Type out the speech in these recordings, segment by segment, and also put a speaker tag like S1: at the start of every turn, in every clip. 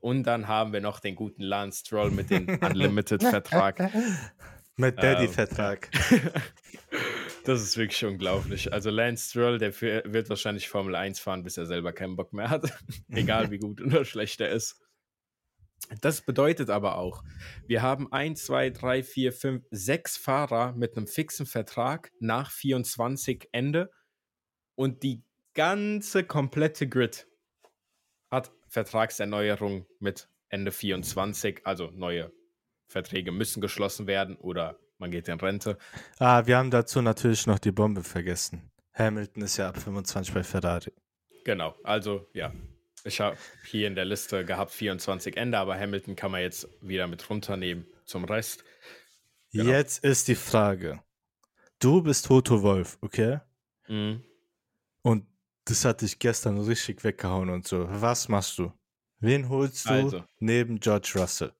S1: Und dann haben wir noch den guten Lance Stroll mit dem Unlimited-Vertrag.
S2: Mit Daddy-Vertrag.
S1: Ähm, das ist wirklich unglaublich. Also Lance Stroll, der wird wahrscheinlich Formel 1 fahren, bis er selber keinen Bock mehr hat. Egal wie gut oder schlecht er ist. Das bedeutet aber auch, wir haben 1, 2, 3, 4, 5, 6 Fahrer mit einem fixen Vertrag nach 24 Ende und die ganze komplette Grid Vertragserneuerung mit Ende 24, also neue Verträge müssen geschlossen werden oder man geht in Rente.
S2: Ah, wir haben dazu natürlich noch die Bombe vergessen. Hamilton ist ja ab 25 bei Ferrari.
S1: Genau, also ja. Ich habe hier in der Liste gehabt 24 Ende, aber Hamilton kann man jetzt wieder mit runternehmen zum Rest.
S2: Genau. Jetzt ist die Frage. Du bist Toto Wolf, okay? Mhm. Und das hat dich gestern richtig weggehauen und so. Was machst du? Wen holst du also, neben George Russell?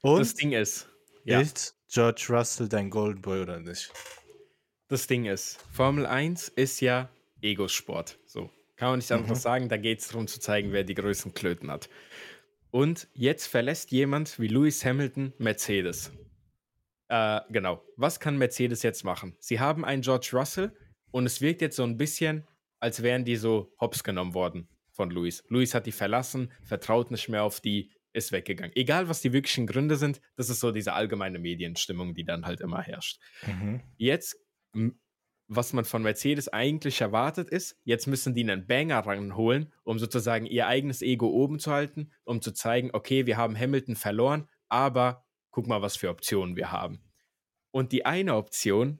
S1: Und das Ding ist,
S2: ja. ist George Russell dein Golden Boy oder nicht?
S1: Das Ding ist, Formel 1 ist ja Ego-Sport. So, kann man nicht mhm. anders sagen. Da geht es darum zu zeigen, wer die größten Klöten hat. Und jetzt verlässt jemand wie Lewis Hamilton Mercedes. Äh, genau. Was kann Mercedes jetzt machen? Sie haben einen George Russell und es wirkt jetzt so ein bisschen, als wären die so hops genommen worden von Lewis. Lewis hat die verlassen, vertraut nicht mehr auf die, ist weggegangen. Egal, was die wirklichen Gründe sind, das ist so diese allgemeine Medienstimmung, die dann halt immer herrscht. Mhm. Jetzt, was man von Mercedes eigentlich erwartet ist, jetzt müssen die einen Banger ranholen, um sozusagen ihr eigenes Ego oben zu halten, um zu zeigen, okay, wir haben Hamilton verloren, aber guck mal, was für Optionen wir haben. Und die eine Option,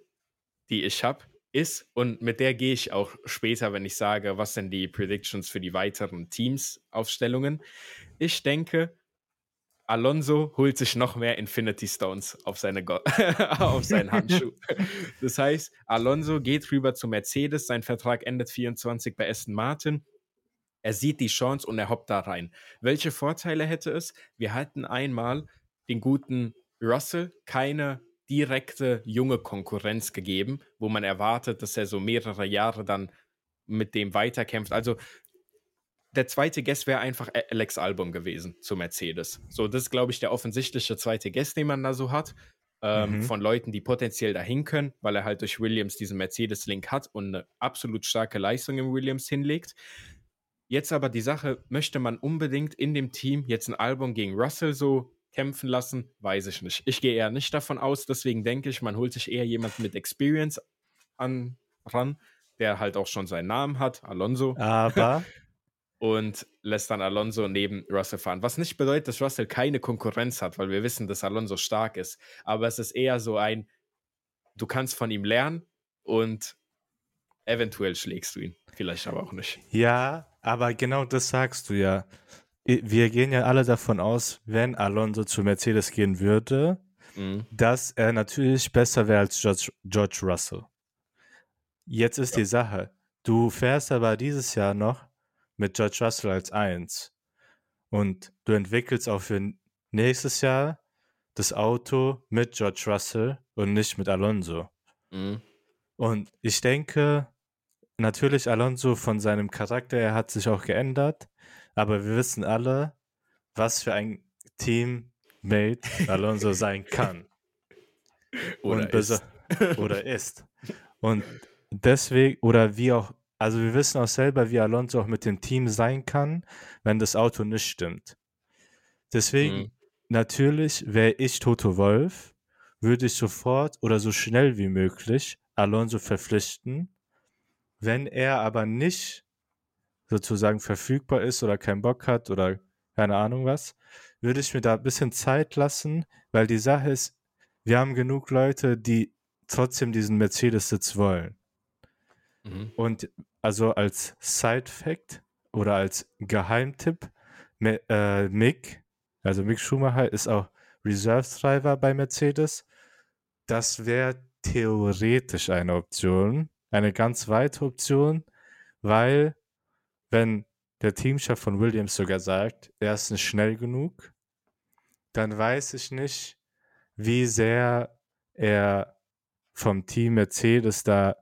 S1: die ich habe, ist, und mit der gehe ich auch später, wenn ich sage, was sind die Predictions für die weiteren Teams-Aufstellungen. Ich denke, Alonso holt sich noch mehr Infinity Stones auf, seine auf seinen Handschuh. das heißt, Alonso geht rüber zu Mercedes, sein Vertrag endet 24 bei Aston Martin. Er sieht die Chance und er hoppt da rein. Welche Vorteile hätte es? Wir hatten einmal den guten Russell keine direkte junge Konkurrenz gegeben, wo man erwartet, dass er so mehrere Jahre dann mit dem weiterkämpft. Also der zweite Guest wäre einfach Alex Album gewesen zu Mercedes. So, das ist, glaube ich, der offensichtliche zweite Guest, den man da so hat. Ähm, mhm. Von Leuten, die potenziell dahin können, weil er halt durch Williams diesen Mercedes-Link hat und eine absolut starke Leistung im Williams hinlegt. Jetzt aber die Sache, möchte man unbedingt in dem Team jetzt ein Album gegen Russell so kämpfen lassen? Weiß ich nicht. Ich gehe eher nicht davon aus, deswegen denke ich, man holt sich eher jemanden mit Experience an, ran, der halt auch schon seinen Namen hat, Alonso.
S2: Aber
S1: und lässt dann Alonso neben Russell fahren. Was nicht bedeutet, dass Russell keine Konkurrenz hat, weil wir wissen, dass Alonso stark ist. Aber es ist eher so ein, du kannst von ihm lernen und eventuell schlägst du ihn. Vielleicht aber auch nicht.
S2: Ja, aber genau das sagst du ja. Wir gehen ja alle davon aus, wenn Alonso zu Mercedes gehen würde, mhm. dass er natürlich besser wäre als George, George Russell. Jetzt ist ja. die Sache, du fährst aber dieses Jahr noch mit George Russell als eins. Und du entwickelst auch für nächstes Jahr das Auto mit George Russell und nicht mit Alonso. Mhm. Und ich denke, natürlich Alonso von seinem Charakter, er hat sich auch geändert, aber wir wissen alle, was für ein Teammate Alonso sein kann.
S1: Oder ist.
S2: oder ist. Und deswegen, oder wie auch also wir wissen auch selber, wie Alonso auch mit dem Team sein kann, wenn das Auto nicht stimmt. Deswegen, mhm. natürlich wäre ich Toto Wolf, würde ich sofort oder so schnell wie möglich Alonso verpflichten. Wenn er aber nicht sozusagen verfügbar ist oder keinen Bock hat oder keine Ahnung was, würde ich mir da ein bisschen Zeit lassen, weil die Sache ist, wir haben genug Leute, die trotzdem diesen Mercedes-Sitz wollen. Mhm. Und also als Side-Fact oder als Geheimtipp, äh, Mick, also Mick Schumacher ist auch Reserve-Driver bei Mercedes. Das wäre theoretisch eine Option, eine ganz weite Option, weil wenn der Teamchef von Williams sogar sagt, er ist nicht schnell genug, dann weiß ich nicht, wie sehr er vom Team Mercedes da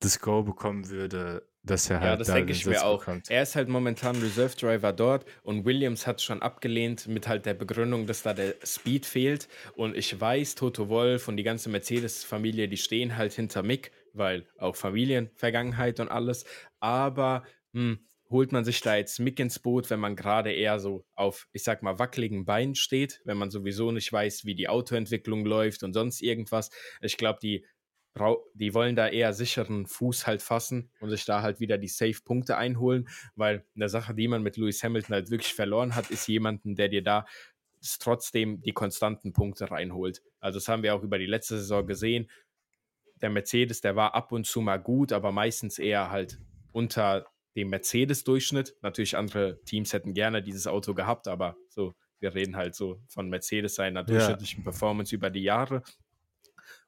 S2: das Go bekommen würde, dass er halt
S1: Ja, das
S2: da
S1: denke
S2: den
S1: ich mir
S2: Sitz
S1: auch.
S2: bekommt.
S1: Er ist halt momentan Reserve Driver dort und Williams hat schon abgelehnt mit halt der Begründung, dass da der Speed fehlt. Und ich weiß, Toto Wolff und die ganze Mercedes-Familie, die stehen halt hinter Mick, weil auch Familienvergangenheit und alles. Aber hm, holt man sich da jetzt Mick ins Boot, wenn man gerade eher so auf, ich sag mal, wackeligen Beinen steht, wenn man sowieso nicht weiß, wie die Autoentwicklung läuft und sonst irgendwas. Ich glaube, die die wollen da eher sicheren Fuß halt fassen und sich da halt wieder die Safe-Punkte einholen, weil eine Sache, die man mit Lewis Hamilton halt wirklich verloren hat, ist jemanden, der dir da trotzdem die konstanten Punkte reinholt. Also das haben wir auch über die letzte Saison gesehen. Der Mercedes, der war ab und zu mal gut, aber meistens eher halt unter dem Mercedes-Durchschnitt. Natürlich andere Teams hätten gerne dieses Auto gehabt, aber so, wir reden halt so von Mercedes seiner durchschnittlichen Performance über die Jahre.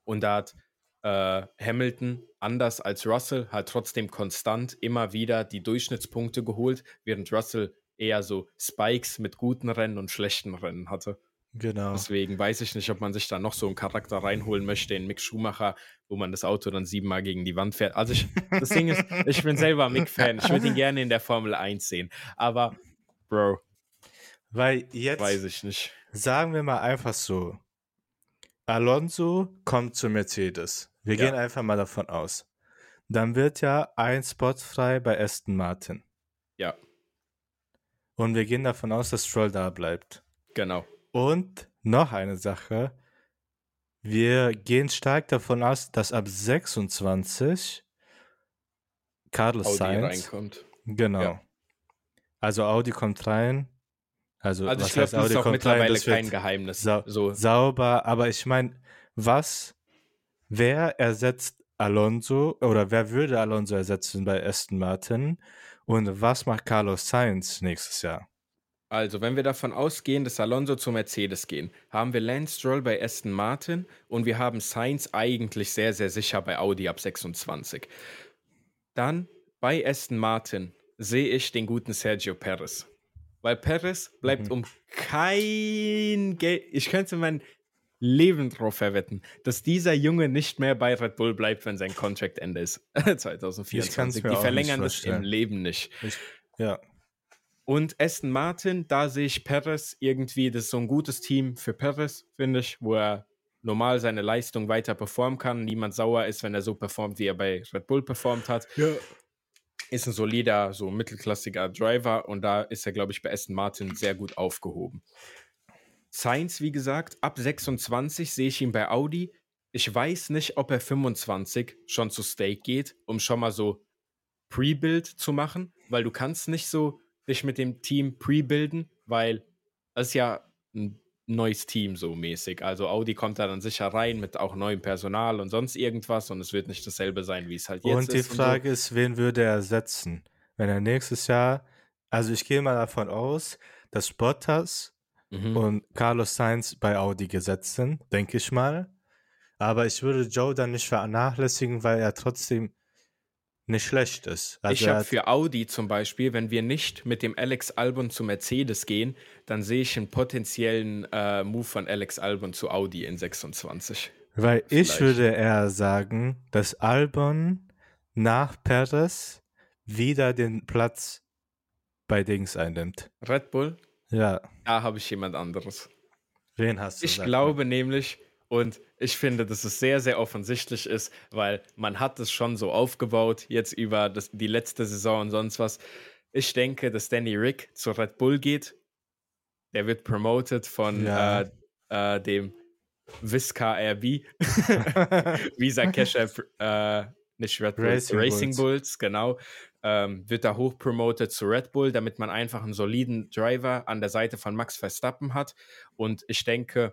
S1: Und da hat äh, Hamilton, anders als Russell, halt trotzdem konstant immer wieder die Durchschnittspunkte geholt, während Russell eher so Spikes mit guten Rennen und schlechten Rennen hatte.
S2: Genau.
S1: Deswegen weiß ich nicht, ob man sich da noch so einen Charakter reinholen möchte in Mick Schumacher, wo man das Auto dann siebenmal gegen die Wand fährt. Also ich, das Ding ist, ich bin selber Mick-Fan. Ich würde ihn gerne in der Formel 1 sehen. Aber, Bro,
S2: Weil jetzt,
S1: weiß ich nicht.
S2: sagen wir mal einfach so, Alonso kommt zu Mercedes. Wir
S1: Ja.
S2: gehen einfach mal davon aus. Dann wird ja ein Spot frei bei Aston Martin.
S1: Ja,
S2: Und wir gehen davon aus, dass Stroll da bleibt.
S1: genau.
S2: Und noch eine Sache. Wir gehen stark davon aus, dass ab 26 Carlos
S1: Audi
S2: Sainz,
S1: reinkommt.
S2: genau.
S1: Ja.
S2: Also Audi kommt rein. Also,
S1: Also
S2: was
S1: ich glaube, das ist
S2: Audi
S1: auch
S2: kommt rein?
S1: mittlerweile
S2: Das wird
S1: kein Geheimnis.
S2: sau
S1: so,
S2: sauber. Aber ich meine, was, wer ersetzt Alonso oder wer würde Alonso ersetzen bei Aston Martin? Und was macht Carlos Sainz nächstes Jahr?
S1: Also, wenn wir davon ausgehen, dass Alonso zu Mercedes gehen, haben wir Lance Stroll bei Aston Martin und wir haben Sainz eigentlich sehr, sehr sicher bei Audi ab 26. Dann bei Aston Martin sehe ich den guten Sergio Perez. Weil Perez bleibt
S2: Mhm.
S1: um kein Geld. Ich könnte mein Leben drauf verwetten, dass dieser Junge nicht mehr bei Red Bull bleibt, wenn sein Contract-Ende ist. 2024.
S2: mir
S1: Die verlängern
S2: nicht
S1: das im. Leben nicht.
S2: Ich, ja.
S1: Und Aston Martin, da sehe ich Perez irgendwie, das ist so ein gutes Team für Perez, finde ich, wo er normal seine Leistung weiter performen kann. Niemand sauer ist, wenn er so performt, wie er bei Red Bull performt hat.
S2: ja.
S1: Ist ein solider, so mittelklassiger Driver und da ist er, glaube ich, bei Aston Martin sehr gut aufgehoben. Sainz, wie gesagt, ab 26 sehe ich ihn bei Audi. Ich weiß nicht, ob er 25 schon zu Stake geht, um schon mal so Pre-Build zu machen, weil du kannst nicht so dich mit dem Team pre-builden, weil das ist ja ein neues Team so mäßig. Also Audi kommt da dann sicher rein mit auch neuem Personal und sonst irgendwas und es wird nicht dasselbe sein, wie es halt jetzt
S2: Und die
S1: ist.
S2: Frage ist, wen würde er ersetzen? Wenn er nächstes Jahr, also ich gehe mal davon aus, dass Bottas
S1: so. mhm.
S2: und Carlos Sainz bei Audi gesetzt sind, denke ich mal. Aber ich würde Joe dann nicht vernachlässigen, weil er trotzdem nicht schlecht ist. Also
S1: ich habe für Audi zum Beispiel, wenn wir nicht mit dem Alex Albon zu Mercedes gehen, dann sehe ich einen potenziellen äh, Move von Alex Albon zu Audi in 26.
S2: Weil ich
S1: Vielleicht.
S2: würde eher sagen, dass Albon nach Perez wieder den Platz bei Dings einnimmt.
S1: Red Bull,
S2: Ja,
S1: da habe ich jemand anderes.
S2: wen hast du?
S1: Ich glaube nämlich, und ich finde, dass es sehr, sehr offensichtlich ist, weil man hat es schon so aufgebaut, jetzt über das, die letzte Saison und sonst was. Ich denke, dass Danny Rick zu Red Bull geht. Der wird promoted von
S2: Ja.
S1: äh, äh, dem Visca RB. Visa Cash App, äh, nicht Red Bull,
S2: Racing
S1: Racing,
S2: Bulls.
S1: Bulls, genau. Ähm, wird da hochpromotet zu Red Bull, damit man einfach einen soliden Driver an der Seite von Max Verstappen hat. Und ich denke,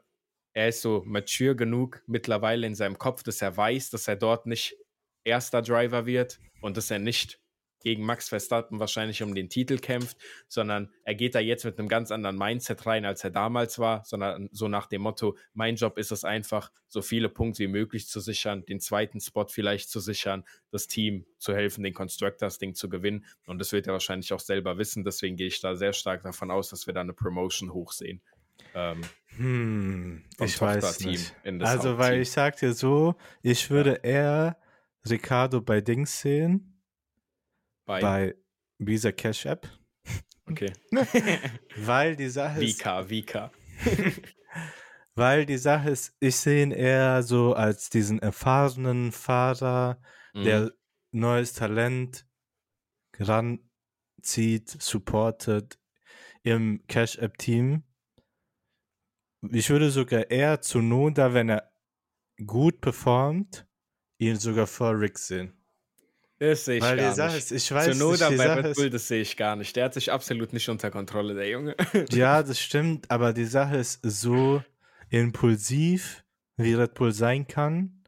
S1: er ist so mature genug mittlerweile in seinem Kopf, dass er weiß, dass er dort nicht erster Driver wird und dass er nicht gegen Max Verstappen wahrscheinlich um den Titel kämpft, sondern er geht da jetzt mit einem ganz anderen Mindset rein, als er damals war, sondern so nach dem Motto, mein Job ist es einfach, so viele Punkte wie möglich zu sichern, den zweiten Spot vielleicht zu sichern, das Team zu helfen, den Constructors-Ding zu gewinnen und das wird er wahrscheinlich auch selber wissen, deswegen gehe ich da sehr stark davon aus, dass wir da eine Promotion hochsehen. Ähm,
S2: Hm, ich weiß nicht. Also, weil ich sag dir so, ich würde eher Ricardo bei Dings sehen.
S1: Bei,
S2: bei Visa Cash App.
S1: okay.
S2: Weil die Sache ist,
S1: Vika, Vika.
S2: weil die Sache ist, ich sehe ihn eher so als diesen erfahrenen Fahrer,
S1: Mhm.
S2: der neues Talent ranzieht, supportet im Cash App Team. Ich würde sogar eher zu Noda, wenn er gut performt, ihn sogar vor Rick sehen.
S1: Das sehe ich
S2: Weil
S1: gar
S2: Sache
S1: nicht.
S2: ist, ich weiß
S1: Zunoda
S2: nicht,
S1: bei Red Bull, das sehe ich gar nicht. Der hat sich absolut nicht unter Kontrolle, der Junge.
S2: ja, das stimmt, aber die Sache ist so impulsiv, wie Red Bull sein kann,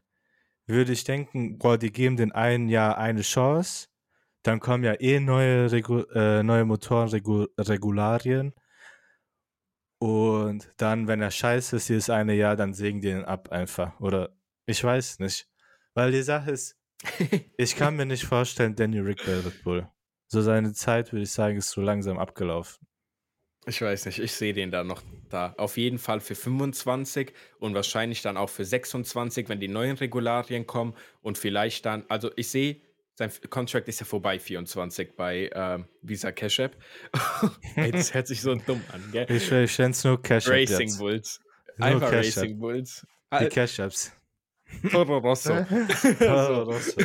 S2: würde ich denken, boah, die geben den einen Jahr eine Chance, dann kommen ja eh neue, Regu äh, neue Motorenregularien und dann, wenn er scheiße ist, dieses eine Jahr, dann sägen die ihn ab einfach. Oder ich weiß nicht. Weil die Sache ist, ich kann mir nicht vorstellen, Danny Rick bei Red Bull. So seine Zeit, würde ich sagen, ist so langsam abgelaufen.
S1: Ich weiß nicht, ich sehe den da noch da. Auf jeden Fall für 25 und wahrscheinlich dann auch für 26, wenn die neuen Regularien kommen und vielleicht dann, also ich sehe, sein Contract ist ja vorbei, 24 bei ähm, Visa Cash App. Das hört sich so dumm an, gell?
S2: Ich, ich nenne es nur Cash App
S1: Racing
S2: jetzt.
S1: Bulls. Einfach
S2: Cash
S1: Racing Bulls.
S2: Die
S1: Al-
S2: Cash Apps.
S1: Toro Rosso.
S2: Toro Rosso.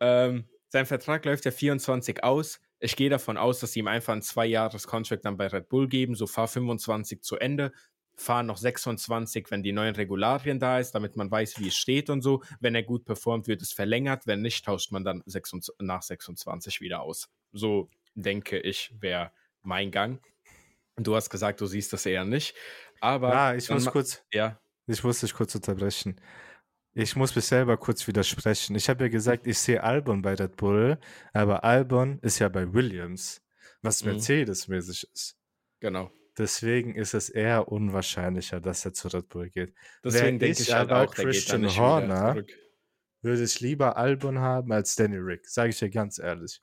S1: ähm, sein Vertrag läuft ja 24 aus. Ich gehe davon aus, dass sie ihm einfach ein zwei Jahres Contract dann bei Red Bull geben. So fahr 25 zu Ende, fahr noch 26, wenn die neuen Regularien da ist, damit man weiß, wie es steht und so. Wenn er gut performt, wird es verlängert. Wenn nicht, tauscht man dann 26, nach 26 wieder aus. So denke ich, wäre mein Gang. Du hast gesagt, du siehst das eher nicht. Aber
S2: Ja, ich muss kurz,
S1: ja,
S2: ich muss dich kurz unterbrechen. Ich muss mich selber kurz widersprechen. Ich habe ja gesagt, ich sehe Albon bei Red Bull, aber Albon ist ja bei Williams, was
S1: Mhm.
S2: Mercedes-mäßig ist.
S1: genau.
S2: Deswegen ist es eher unwahrscheinlicher, dass er zu Red Bull geht.
S1: Deswegen
S2: Wär
S1: denke
S2: ich
S1: ich halt
S2: aber
S1: auch,
S2: Christian Horner. Würde ich lieber Albon haben als Danny Rick, sage ich dir ganz ehrlich.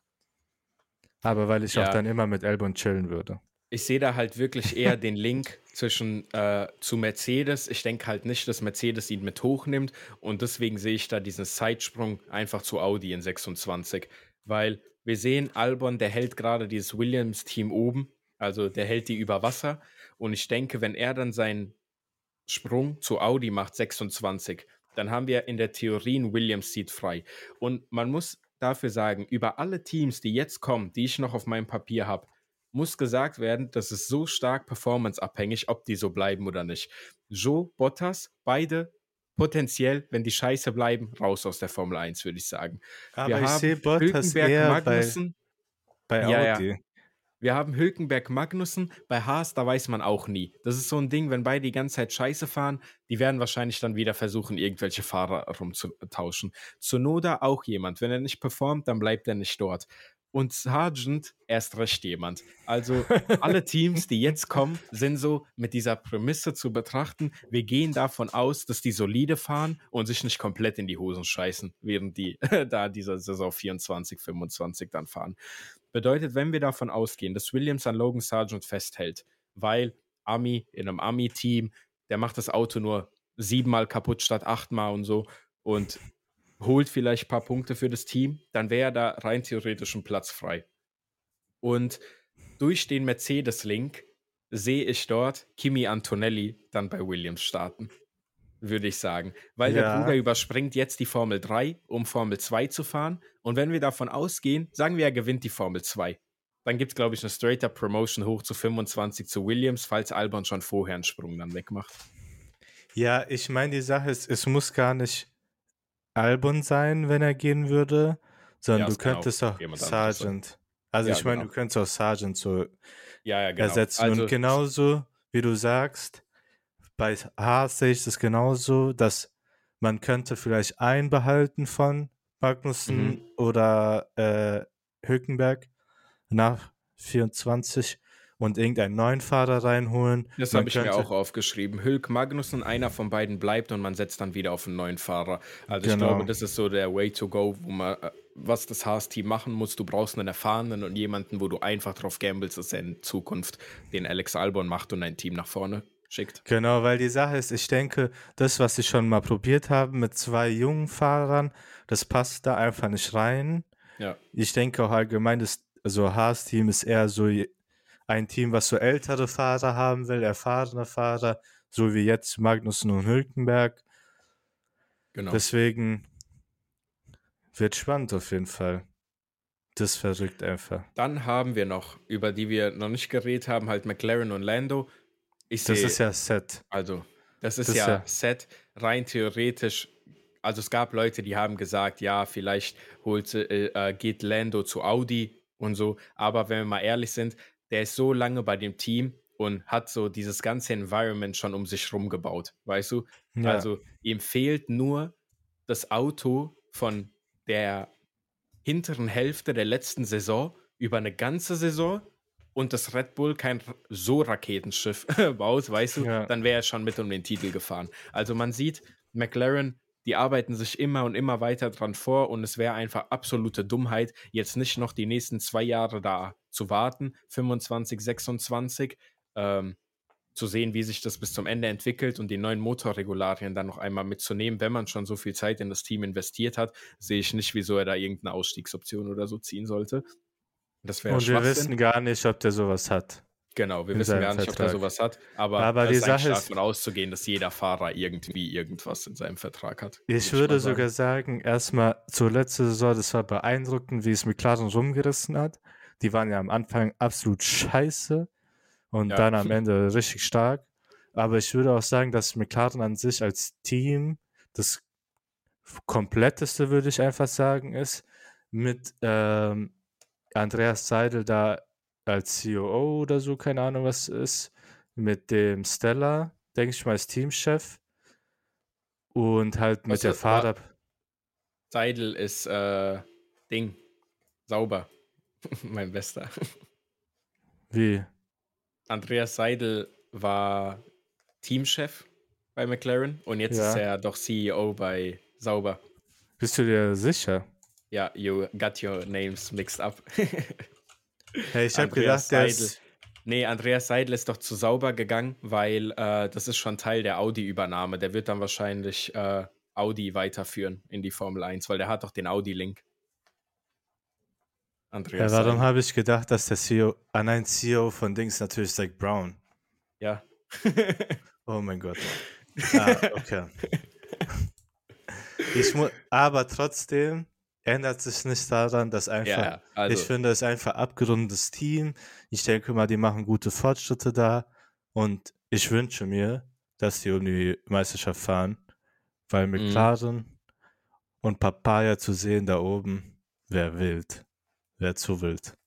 S2: Aber weil ich
S1: Ja.
S2: auch dann immer mit Albon chillen würde.
S1: ich sehe da halt wirklich eher den Link zwischen äh, zu Mercedes. Ich denke halt nicht, dass Mercedes ihn mit hochnimmt und deswegen sehe ich da diesen Zeitsprung einfach zu Audi in 26, weil wir sehen, Albon, der hält gerade dieses Williams-Team oben, also der hält die über Wasser und ich denke, wenn er dann seinen Sprung zu Audi macht, 26, dann haben wir in der Theorie einen Williams-Seat frei und man muss dafür sagen, über alle Teams, die jetzt kommen, die ich noch auf meinem Papier habe, muss gesagt werden, das ist so stark performanceabhängig, ob die so bleiben oder nicht. Joe, Bottas, beide potenziell, wenn die scheiße bleiben, raus aus der Formel 1, würde ich sagen.
S2: Aber
S1: wir
S2: ich sehe Bottas eher bei,
S1: Magnussen.
S2: bei
S1: Ja, ja. Wir haben Hülkenberg, Magnussen. Bei Haas, da weiß man auch nie. Das ist so ein Ding, wenn beide die ganze Zeit scheiße fahren, die werden wahrscheinlich dann wieder versuchen, irgendwelche Fahrer rumzutauschen. Zunoda auch jemand. Wenn er nicht performt, dann bleibt er nicht dort. Und Sargent erst recht jemand. Also alle Teams, die jetzt kommen, sind so mit dieser Prämisse zu betrachten. Wir gehen davon aus, dass die solide fahren und sich nicht komplett in die Hosen scheißen, während die da dieser Saison 24, 25 dann fahren. Bedeutet, wenn wir davon ausgehen, dass Williams an Logan Sargent festhält, weil Ami in einem Ami-Team, der macht das Auto nur siebenmal kaputt statt achtmal und so und holt vielleicht ein paar Punkte für das Team, dann wäre da rein theoretisch ein Platz frei. Und durch den Mercedes-Link sehe ich dort Kimi Antonelli dann bei Williams starten, würde ich sagen. Weil der
S2: Ja.
S1: Bruder überspringt jetzt die Formel 3, um Formel 2 zu fahren. Und wenn wir davon ausgehen, sagen wir, er gewinnt die Formel 2. Dann gibt es, glaube ich, eine straight-up Promotion hoch zu 25 zu Williams, falls Albon schon vorher einen Sprung dann wegmacht.
S2: Ja, ich meine, die Sache ist, es muss gar nicht Albon sein, wenn er gehen würde, sondern
S1: Ja,
S2: du
S1: kann
S2: könntest
S1: auch.
S2: Sargent. Also
S1: Ja,
S2: ich meine,
S1: genau.
S2: du könntest auch Sargent so
S1: Ja, ja, genau.
S2: ersetzen.
S1: Also,
S2: Und genauso, wie du sagst, bei Haas sehe ich das genauso, dass man könnte vielleicht einen behalten von Magnussen
S1: Mhm.
S2: oder äh, Hülkenberg nach 24 und irgendeinen neuen Fahrer reinholen.
S1: Das habe ich mir auch aufgeschrieben. Hülk Magnussen, einer von beiden bleibt und man setzt dann wieder auf einen neuen Fahrer. Also ich
S2: Genau.
S1: glaube, das ist so der Way to go, wo man, äh, was das Haas-Team machen muss. Du brauchst einen erfahrenen und jemanden, wo du einfach drauf gamblest, dass er in Zukunft den Alex Albon macht und ein Team nach vorne schickt.
S2: Genau, weil die Sache ist, ich denke, das, was sie schon mal probiert haben mit zwei jungen Fahrern, das passt da einfach nicht rein.
S1: Ja.
S2: Ich denke auch allgemein, das, also Haas-Team ist eher so ein Team, was so ältere Fahrer haben will, erfahrene Fahrer, so wie jetzt Magnussen und Hülkenberg. Genau. Deswegen wird spannend auf jeden Fall. Das verrückt einfach.
S1: Dann haben wir noch, über die wir noch nicht geredet haben, halt McLaren und Lando.
S2: Ich das ist ja Set.
S1: Also, das ist das ja, ja Set. Rein theoretisch, also es gab Leute, die haben gesagt, ja, vielleicht holt, äh, äh, geht Lando zu Audi und so. Aber wenn wir mal ehrlich sind, der ist so lange bei dem Team und hat so dieses ganze Environment schon um sich rum gebaut, weißt du? Ja. Also ihm fehlt nur das Auto von der hinteren Hälfte der letzten Saison über eine ganze Saison und das Red Bull kein so Raketenschiff baut, weißt du, ja. dann wäre er schon mit um den Titel gefahren. Also man sieht, McLaren, die arbeiten sich immer und immer weiter dran vor und es wäre einfach absolute Dummheit, jetzt nicht noch die nächsten zwei Jahre da zu warten, 25, 26, ähm, zu sehen, wie sich das bis zum Ende entwickelt und die neuen Motorregularien dann noch einmal mitzunehmen. Wenn man schon so viel Zeit in das Team investiert hat, sehe ich nicht, wieso er da irgendeine Ausstiegsoption oder so ziehen sollte.
S2: Das wäre Und wir wissen gar nicht, ob der sowas hat.
S1: Genau, wir wissen gar nicht, Vertrag. ob der sowas hat, aber,
S2: aber die Sache ist
S1: davon auszugehen, dass jeder Fahrer irgendwie irgendwas in seinem Vertrag hat.
S2: Ich würde sogar sagen, erstmal zur letzten Saison, das war beeindruckend, wie es McLaren rumgerissen hat. Die waren ja am Anfang absolut scheiße und ja. dann am Ende richtig stark. Aber ich würde auch sagen, dass McLaren an sich als Team das kompletteste, würde ich einfach sagen, ist mit ähm, Andreas Seidel da als COO oder so, keine Ahnung, was ist, mit dem Stella, denke ich mal, als Teamchef und halt mit was der Fahrer.
S1: Seidel ist äh, Ding, sauber, mein Bester.
S2: Wie?
S1: Andreas Seidel war Teamchef bei McLaren und jetzt ja. ist er doch CEO bei Sauber.
S2: Bist du dir sicher?
S1: Ja, you got your names mixed up.
S2: hey, ich habe gedacht, Seidel,
S1: Nee, Andreas Seidel ist doch zu Sauber gegangen, weil äh, das ist schon Teil der Audi-Übernahme. Der wird dann wahrscheinlich äh, Audi weiterführen in die Formel 1, weil der hat doch den Audi-Link.
S2: Andreas. Ja, warum habe ich gedacht, dass der CEO, ah nein, CEO von Dings natürlich Zach Brown.
S1: Ja.
S2: oh mein Gott. Ah, okay. ich muss, aber trotzdem ändert sich nicht daran, dass einfach, ja, also. ich finde, es ist einfach abgerundetes Team. Ich denke mal, die machen gute Fortschritte da und ich wünsche mir, dass die um die Meisterschaft fahren, weil. McLaren mhm. und Papaya zu sehen da oben wäre wild. Wäre zu wild.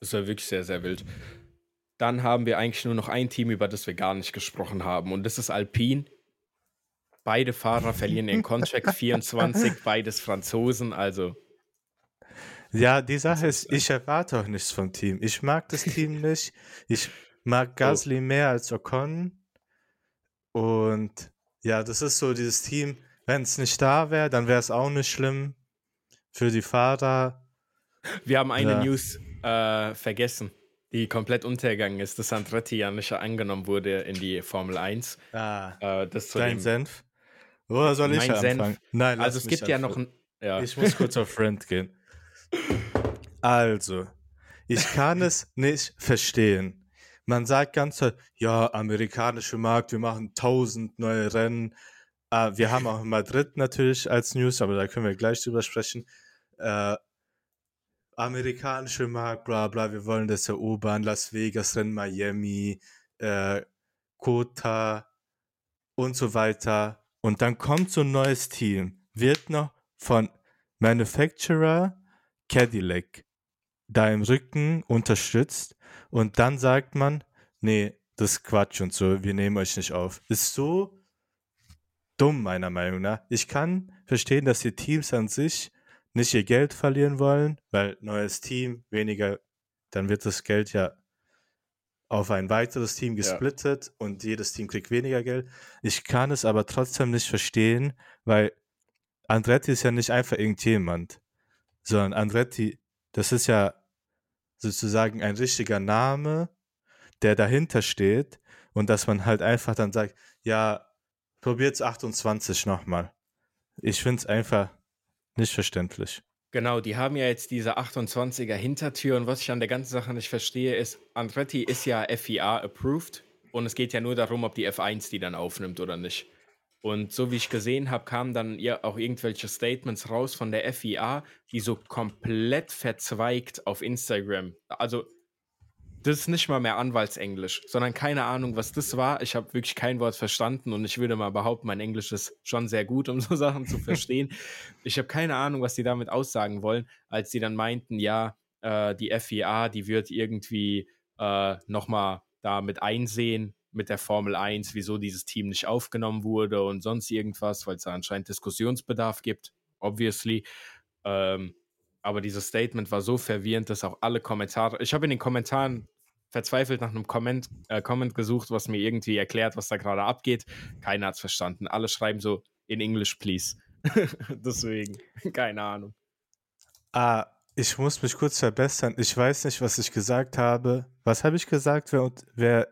S1: Das wäre wirklich sehr, sehr wild. Dann haben wir eigentlich nur noch ein Team, über das wir gar nicht gesprochen haben. Und das ist Alpine. Beide Fahrer verlieren ihren Contract 24, beides Franzosen, also.
S2: Ja, die Sache ist, ich erwarte auch nichts vom Team. Ich mag das Team nicht. Ich mag. Gasly oh. mehr als Ocon. Und ja, das ist so dieses Team. Wenn es nicht da wäre, dann wäre es auch nicht schlimm für die Fahrer.
S1: Wir haben eine ja. News äh, vergessen, die komplett untergegangen ist, dass Andretti ja nicht angenommen wurde in die Formel 1.
S2: Ah, äh, das zu dein Senf? Oder soll ich anfangen? Senf.
S1: Nein, also es gibt ja noch ein... Ja.
S2: Ich muss kurz auf Friend gehen. Also, ich kann es nicht verstehen. Man sagt ganz ja, amerikanische Markt, wir machen tausend neue Rennen. Uh, wir haben auch Madrid natürlich als News, aber da können wir gleich drüber sprechen. Uh, amerikanische Markt, bla bla, wir wollen das erobern, Las Vegas, Rennen Miami, äh, Kota und so weiter. Und dann kommt so ein neues Team, wird noch von Manufacturer Cadillac da im Rücken unterstützt und dann sagt man, nee, das ist Quatsch und so, wir nehmen euch nicht auf. Ist so dumm, meiner Meinung nach. Ich kann verstehen, dass die Teams an sich nicht ihr Geld verlieren wollen, weil neues Team, weniger, dann wird das Geld ja auf ein weiteres Team gesplittet ja. und jedes Team kriegt weniger Geld. Ich kann es aber trotzdem nicht verstehen, weil Andretti ist ja nicht einfach irgendjemand, sondern Andretti, das ist ja sozusagen ein richtiger Name, der dahinter steht und dass man halt einfach dann sagt, ja, probiert's 28 nochmal. Ich finde es einfach nicht verständlich.
S1: Genau, die haben ja jetzt diese 28er Hintertür und was ich an der ganzen Sache nicht verstehe, ist, Andretti ist ja FIA approved und es geht ja nur darum, ob die F1 die dann aufnimmt oder nicht. Und so wie ich gesehen habe, kamen dann ja auch irgendwelche Statements raus von der FIA, die so komplett verzweigt auf Instagram. Also das ist nicht mal mehr Anwaltsenglisch, sondern keine Ahnung, was das war. Ich habe wirklich kein Wort verstanden und ich würde mal behaupten, mein Englisch ist schon sehr gut, um so Sachen zu verstehen. ich habe keine Ahnung, was die damit aussagen wollen, als sie dann meinten, ja, äh, die FIA, die wird irgendwie äh, nochmal damit einsehen mit der Formel 1, wieso dieses Team nicht aufgenommen wurde und sonst irgendwas, weil es da anscheinend Diskussionsbedarf gibt, obviously. Ähm, aber dieses Statement war so verwirrend, dass auch alle Kommentare, ich habe in den Kommentaren verzweifelt nach einem Comment, äh, Comment gesucht, was mir irgendwie erklärt, was da gerade abgeht. Keiner hat es verstanden. Alle schreiben so in English, please. Deswegen, keine Ahnung.
S2: Ah, ich muss mich kurz verbessern. Ich weiß nicht, was ich gesagt habe. Was habe ich gesagt, wer, wer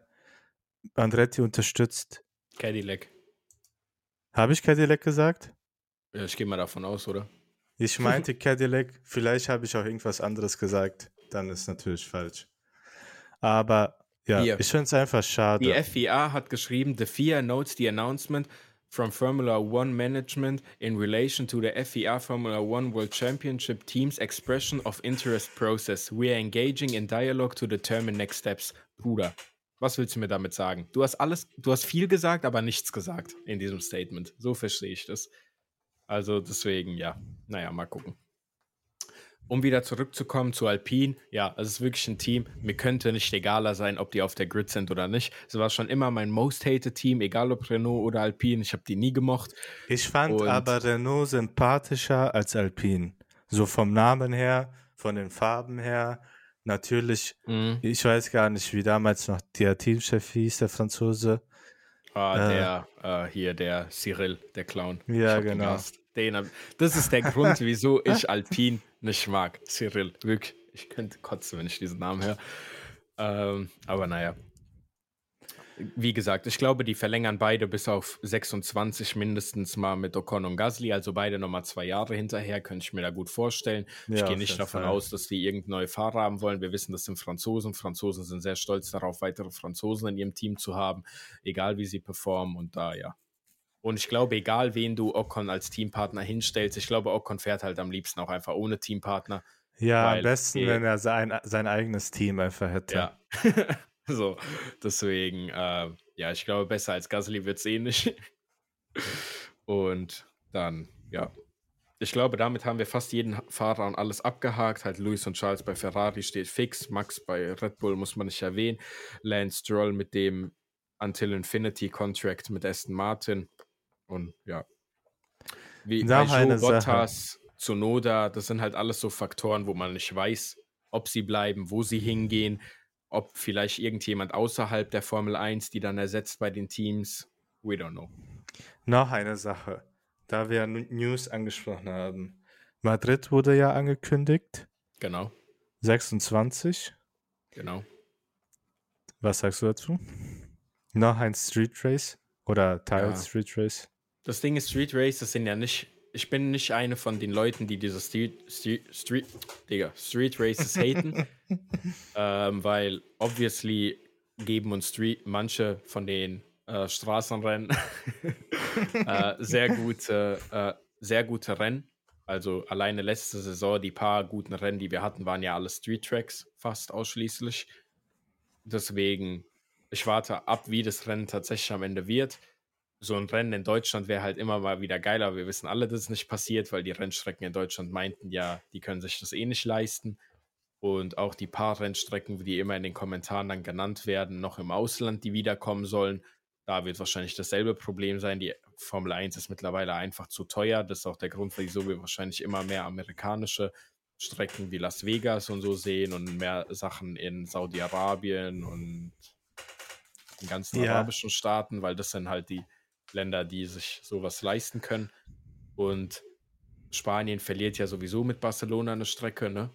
S2: Andretti unterstützt?
S1: Cadillac.
S2: Habe ich Cadillac gesagt?
S1: Ja, ich gehe mal davon aus, oder?
S2: Ich meinte Cadillac. Vielleicht habe ich auch irgendwas anderes gesagt. Dann ist natürlich falsch. Aber ja, Hier. ich finde es einfach schade.
S1: Die FIA hat geschrieben, the FIA notes the announcement from Formula One management in relation to the FIA Formula One World Championship team's expression of interest process. We are engaging in dialogue to determine next steps. Bruder, was willst du mir damit sagen? Du hast alles, du hast viel gesagt, aber nichts gesagt in diesem Statement. So verstehe ich das. Also deswegen, ja, naja, mal gucken um wieder zurückzukommen zu Alpine, ja, es ist wirklich ein Team. Mir könnte nicht egaler sein, ob die auf der Grid sind oder nicht. Es war schon immer mein most hated Team, egal ob Renault oder Alpine. Ich habe die nie gemocht.
S2: Ich fand Und aber Renault sympathischer als Alpine. So vom Namen her, von den Farben her. Natürlich, mhm. ich weiß gar nicht, wie damals noch der Teamchef hieß, der Franzose.
S1: Ah, äh, der, äh, hier, der Cyril, der Clown.
S2: Ja, genau.
S1: Den, das ist der Grund, wieso ich Alpine nicht mag. Cyril, wirklich. Ich könnte kotzen, wenn ich diesen Namen höre. Ähm, aber naja. Wie gesagt, ich glaube, die verlängern beide bis auf 26 mindestens mal mit Ocon und Gasly, also beide nochmal zwei Jahre hinterher, könnte ich mir da gut vorstellen. Ja, ich gehe nicht davon Fall. aus, dass die irgendeine neue Fahrer haben wollen. Wir wissen, das sind Franzosen. Franzosen sind sehr stolz darauf, weitere Franzosen in ihrem Team zu haben, egal wie sie performen. Und da, ja, und ich glaube, egal wen du Ocon als Teampartner hinstellst, ich glaube, Ocon fährt halt am liebsten auch einfach ohne Teampartner.
S2: Ja, am besten, eh, wenn er sein, sein eigenes Team einfach hätte.
S1: Ja. so, deswegen, äh, ja, ich glaube, besser als Gasly wird es eh nicht. und dann, ja. Ich glaube, damit haben wir fast jeden Fahrer und alles abgehakt. Halt Luis und Charles bei Ferrari steht fix. Max bei Red Bull muss man nicht erwähnen. Lance Stroll mit dem Until Infinity Contract mit Aston Martin. Und ja. Wie
S2: Noch Joe Bottas,
S1: Zunoda, das sind halt alles so Faktoren, wo man nicht weiß, ob sie bleiben, wo sie hingehen, ob vielleicht irgendjemand außerhalb der Formel 1 die dann ersetzt bei den Teams. We don't know.
S2: Noch eine Sache, da wir News angesprochen haben. Madrid wurde ja angekündigt.
S1: Genau.
S2: 26.
S1: Genau.
S2: Was sagst du dazu? Noch ein Street Race oder Tiled ja. Street Race?
S1: Das Ding ist, Street Races sind ja nicht. Ich bin nicht eine von den Leuten, die diese Street, Street, Street, Digga, Street Races haten. ähm, weil obviously geben uns Street, manche von den äh, Straßenrennen äh, sehr gute, äh, sehr gute Rennen. Also alleine letzte Saison, die paar guten Rennen, die wir hatten, waren ja alle Street Tracks fast ausschließlich. Deswegen, ich warte ab, wie das Rennen tatsächlich am Ende wird so ein Rennen in Deutschland wäre halt immer mal wieder geiler. Wir wissen alle, dass es nicht passiert, weil die Rennstrecken in Deutschland meinten ja, die können sich das eh nicht leisten. Und auch die paar Rennstrecken, die immer in den Kommentaren dann genannt werden, noch im Ausland, die wiederkommen sollen, da wird wahrscheinlich dasselbe Problem sein. Die Formel 1 ist mittlerweile einfach zu teuer. Das ist auch der Grund, wieso wir wahrscheinlich immer mehr amerikanische Strecken wie Las Vegas und so sehen und mehr Sachen in Saudi-Arabien und den ganzen ja. arabischen Staaten, weil das sind halt die Länder, die sich sowas leisten können. Und Spanien verliert ja sowieso mit Barcelona eine Strecke, ne?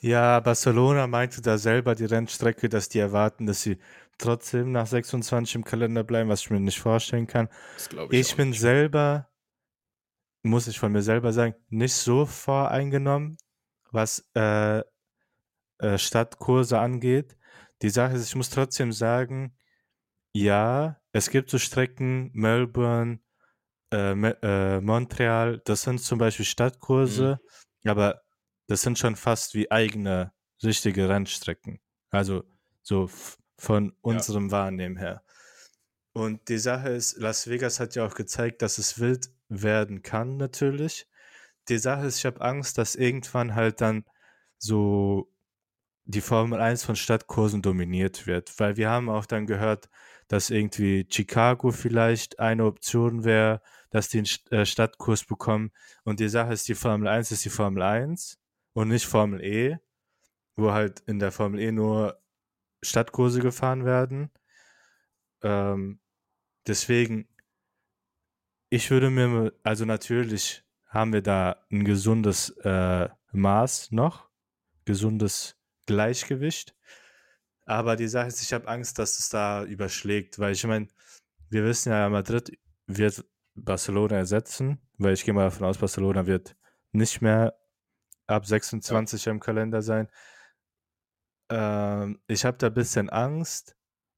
S2: Ja, Barcelona meinte da selber die Rennstrecke, dass die erwarten, dass sie trotzdem nach 26 im Kalender bleiben, was ich mir nicht vorstellen kann. ich, ich bin selber muss ich von mir selber sagen, nicht so voreingenommen, was äh, äh, Stadtkurse angeht. Die Sache ist, ich muss trotzdem sagen, ja, es gibt so Strecken, Melbourne, äh, äh, Montreal, das sind zum Beispiel Stadtkurse, mhm. aber das sind schon fast wie eigene richtige Rennstrecken. Also so von unserem ja. Wahrnehmen her. Und die Sache ist, Las Vegas hat ja auch gezeigt, dass es wild werden kann, natürlich. Die Sache ist, ich habe Angst, dass irgendwann halt dann so die Formel 1 von Stadtkursen dominiert wird, weil wir haben auch dann gehört, dass irgendwie Chicago vielleicht eine Option wäre, dass die einen äh, Stadtkurs bekommen. Und die Sache ist, die Formel 1 ist die Formel 1 und nicht Formel E, wo halt in der Formel E nur Stadtkurse gefahren werden. Ähm, deswegen, ich würde mir, also natürlich haben wir da ein gesundes äh, Maß noch, gesundes Gleichgewicht. Aber die Sache ist, ich habe Angst, dass es da überschlägt, weil ich meine, wir wissen ja, Madrid wird Barcelona ersetzen, weil ich gehe mal davon aus, Barcelona wird nicht mehr ab 26 ja. im Kalender sein. Ähm, ich habe da ein bisschen Angst,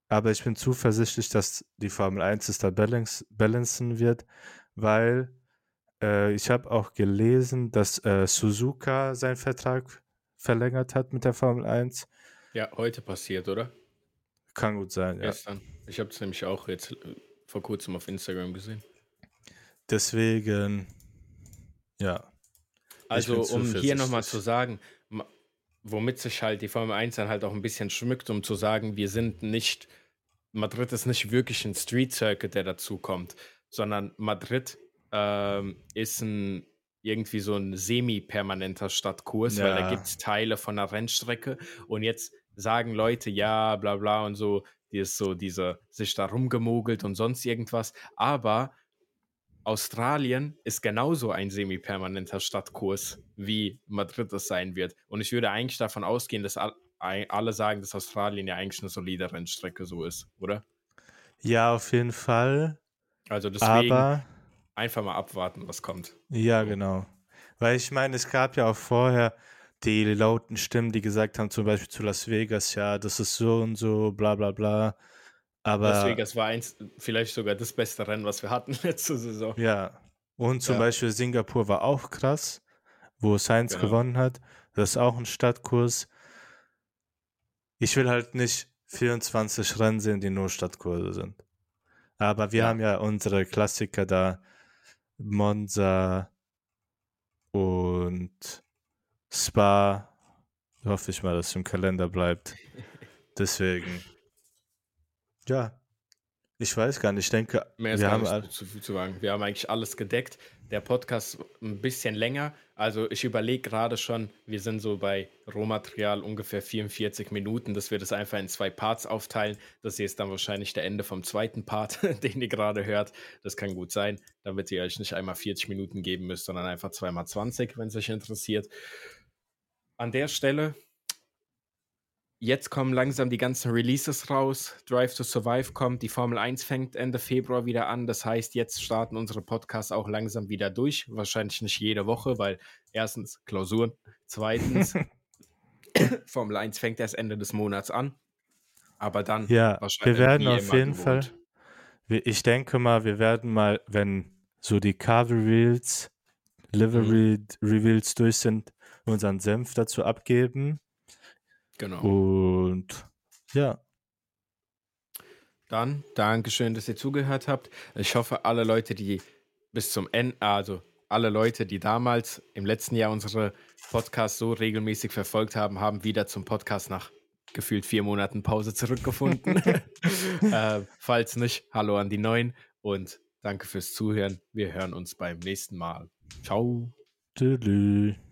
S2: aber ich bin zuversichtlich, dass die Formel 1 es da balance, balancen wird, weil äh, ich habe auch gelesen, dass äh, Suzuka seinen Vertrag verlängert hat mit der Formel 1.
S1: Ja, heute passiert, oder?
S2: Kann gut sein,
S1: ja. Gestern. Ich habe es nämlich auch jetzt äh, vor kurzem auf Instagram gesehen.
S2: Deswegen, ja.
S1: Also, um hier nochmal zu sagen, womit sich halt die Formel 1 dann halt auch ein bisschen schmückt, um zu sagen, wir sind nicht, Madrid ist nicht wirklich ein Street Circuit, der dazu kommt, sondern Madrid ähm, ist ein irgendwie so ein semi-permanenter Stadtkurs, ja. weil da gibt es Teile von der Rennstrecke und jetzt sagen Leute, ja, bla bla und so, die ist so diese, sich da rumgemogelt und sonst irgendwas, aber Australien ist genauso ein semi-permanenter Stadtkurs, wie Madrid es sein wird. Und ich würde eigentlich davon ausgehen, dass alle sagen, dass Australien ja eigentlich eine solide Rennstrecke so ist, oder?
S2: Ja, auf jeden Fall.
S1: Also deswegen Aber, einfach mal abwarten, was kommt.
S2: Ja, genau. Weil ich meine, es gab ja auch vorher die lauten Stimmen, die gesagt haben, zum Beispiel zu Las Vegas, ja, das ist so und so, bla bla bla. Aber
S1: Las Vegas war eins, vielleicht sogar das beste Rennen, was wir hatten letzte Saison.
S2: Ja. Und zum ja. Beispiel Singapur war auch krass, wo Sainz genau. gewonnen hat. Das ist auch ein Stadtkurs. Ich will halt nicht 24 Rennen sehen, die nur Stadtkurse sind. Aber wir ja. haben ja unsere Klassiker da. Monza und Spa. Hoffe ich mal, dass es im Kalender bleibt. Deswegen. Ja, ich weiß gar nicht. Ich denke,
S1: mehr wir haben zu zu sagen. Wir haben eigentlich alles gedeckt. Der Podcast ein bisschen länger. Also ich überlege gerade schon, wir sind so bei Rohmaterial ungefähr 44 Minuten, dass wir das einfach in zwei Parts aufteilen. Das hier ist dann wahrscheinlich der Ende vom zweiten Part, den ihr gerade hört. Das kann gut sein, damit ihr euch nicht einmal 40 Minuten geben müsst, sondern einfach zweimal 20, wenn es euch interessiert. An der Stelle Jetzt kommen langsam die ganzen Releases raus. Drive to Survive kommt, die Formel 1 fängt Ende Februar wieder an. Das heißt, jetzt starten unsere Podcasts auch langsam wieder durch. Wahrscheinlich nicht jede Woche, weil erstens Klausuren, zweitens Formel 1 fängt erst Ende des Monats an. Aber dann
S2: ja, wir werden auf jeden Fall. Ich denke mal, wir werden mal, wenn so die Car Reveals, Livery mhm. Reveals durch sind, unseren Senf dazu abgeben.
S1: Genau.
S2: Und ja.
S1: Dann, Dankeschön, dass ihr zugehört habt. Ich hoffe, alle Leute, die bis zum Ende, also alle Leute, die damals im letzten Jahr unsere Podcasts so regelmäßig verfolgt haben, haben wieder zum Podcast nach gefühlt vier Monaten Pause zurückgefunden. äh, falls nicht, hallo an die Neuen und danke fürs Zuhören. Wir hören uns beim nächsten Mal. Ciao.
S2: Tschüss.